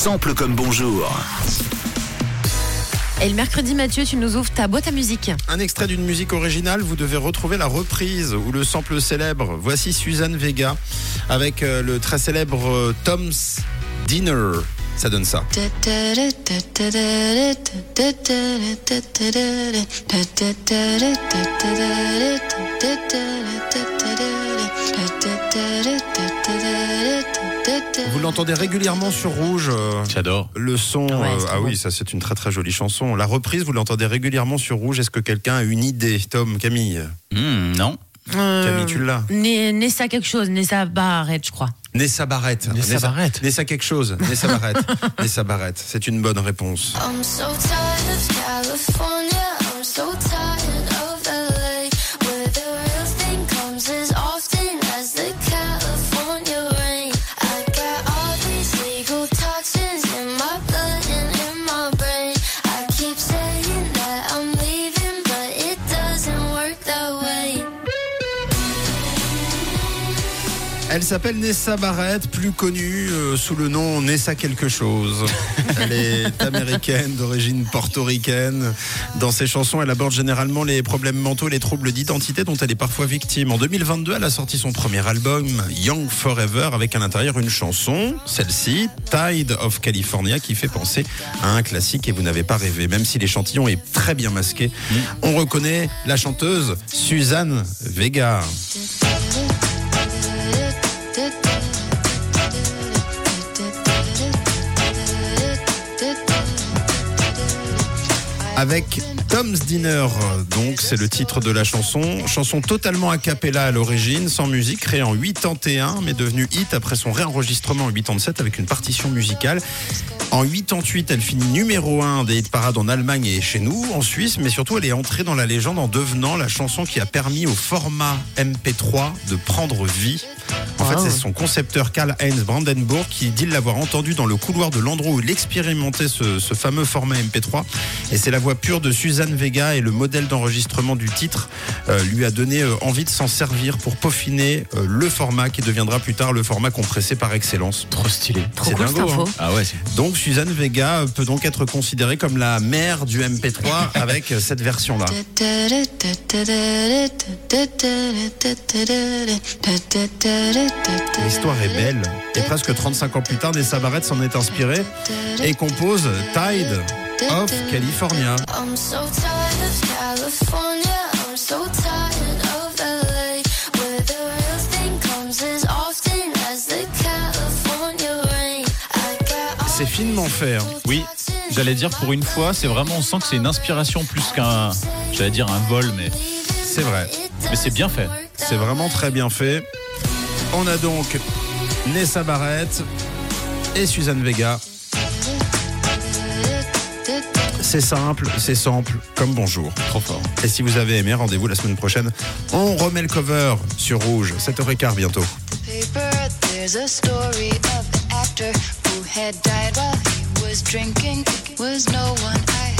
Sample comme bonjour. Et le mercredi, Mathieu, tu nous ouvres ta boîte à musique. Un extrait d'une musique originale, vous devez retrouver la reprise ou le sample célèbre. Voici Suzanne Vega avec euh, le très célèbre euh, Tom's Dinner. Ça donne ça. Vous l'entendez régulièrement sur Rouge. euh, J'adore. Le son, Ouais, euh, c'est ah trop oui, bon. ça c'est une très très jolie chanson. La reprise, vous l'entendez régulièrement sur Rouge. Est-ce que quelqu'un a une idée Tom, Camille Hmm, non. Euh, Camille, tu l'as Né- Nessa quelque chose, Nessa Barrette, je crois. Nessa Barrett. Nessa Barrett. Nessa quelque chose. Nessa Barrett. Nessa Barrett. C'est une bonne réponse. I'm so tired of California. I'm so tired Elle s'appelle Nessa Barrett, plus connue euh, sous le nom Nessa quelque chose. Elle est américaine, d'origine portoricaine. Dans ses chansons, elle aborde généralement les problèmes mentaux et les troubles d'identité dont elle est parfois victime. En 2022, elle a sorti son premier album, Young Forever, avec à l'intérieur une chanson, celle-ci, Tide of California, qui fait penser à un classique et vous n'avez pas rêvé. Même si l'échantillon est très bien masqué, on reconnaît la chanteuse Suzanne Vega. Avec Tom's Dinner. Donc, c'est le titre de la chanson. Chanson totalement a cappella à l'origine, sans musique, créée en 81, mais devenue hit après son réenregistrement en 87 avec une partition musicale. En 88, elle finit numéro 1 des hit parades en Allemagne et chez nous, en Suisse, mais surtout, elle est entrée dans la légende en devenant la chanson qui a permis au format MP3 de prendre vie. En fait, Wow. c'est son concepteur Karl-Heinz Brandenburg qui dit l'avoir entendu dans le couloir de l'endroit où il expérimentait ce, ce fameux format MP3. Et c'est la voix pure de Suzanne Vega et le modèle d'enregistrement du titre euh, lui a donné euh, envie de s'en servir pour peaufiner euh, le format qui deviendra plus tard le format compressé par excellence. Trop stylé. Trop C'est cool cette dingo, info. hein. Ah ouais, c'est Donc Suzanne Vega peut donc être considérée comme la mère du MP3 avec euh, cette version-là. L'histoire est belle. Et presque 35 ans plus tard, Barrett s'en est inspirée et compose Tide of California. I'm so tired of California. I'm so tired of LA. Where the real thing comes as often as the California rain. I got all C'est finement fait. hein. Oui, j'allais dire pour une fois, c'est vraiment, on sent que c'est une inspiration plus qu'un, j'allais dire un vol, mais, C'est vrai. mais c'est bien fait. C'est vraiment très bien fait. On a donc Nessa Barrett et Suzanne Vega. C'est simple, c'est sample, comme bonjour. Trop fort. Et si vous avez aimé, rendez-vous la semaine prochaine. On remet le cover sur Rouge, 7h15 bientôt. paper, there's a story of an actor who had died while he was drinking. Was no one I had heard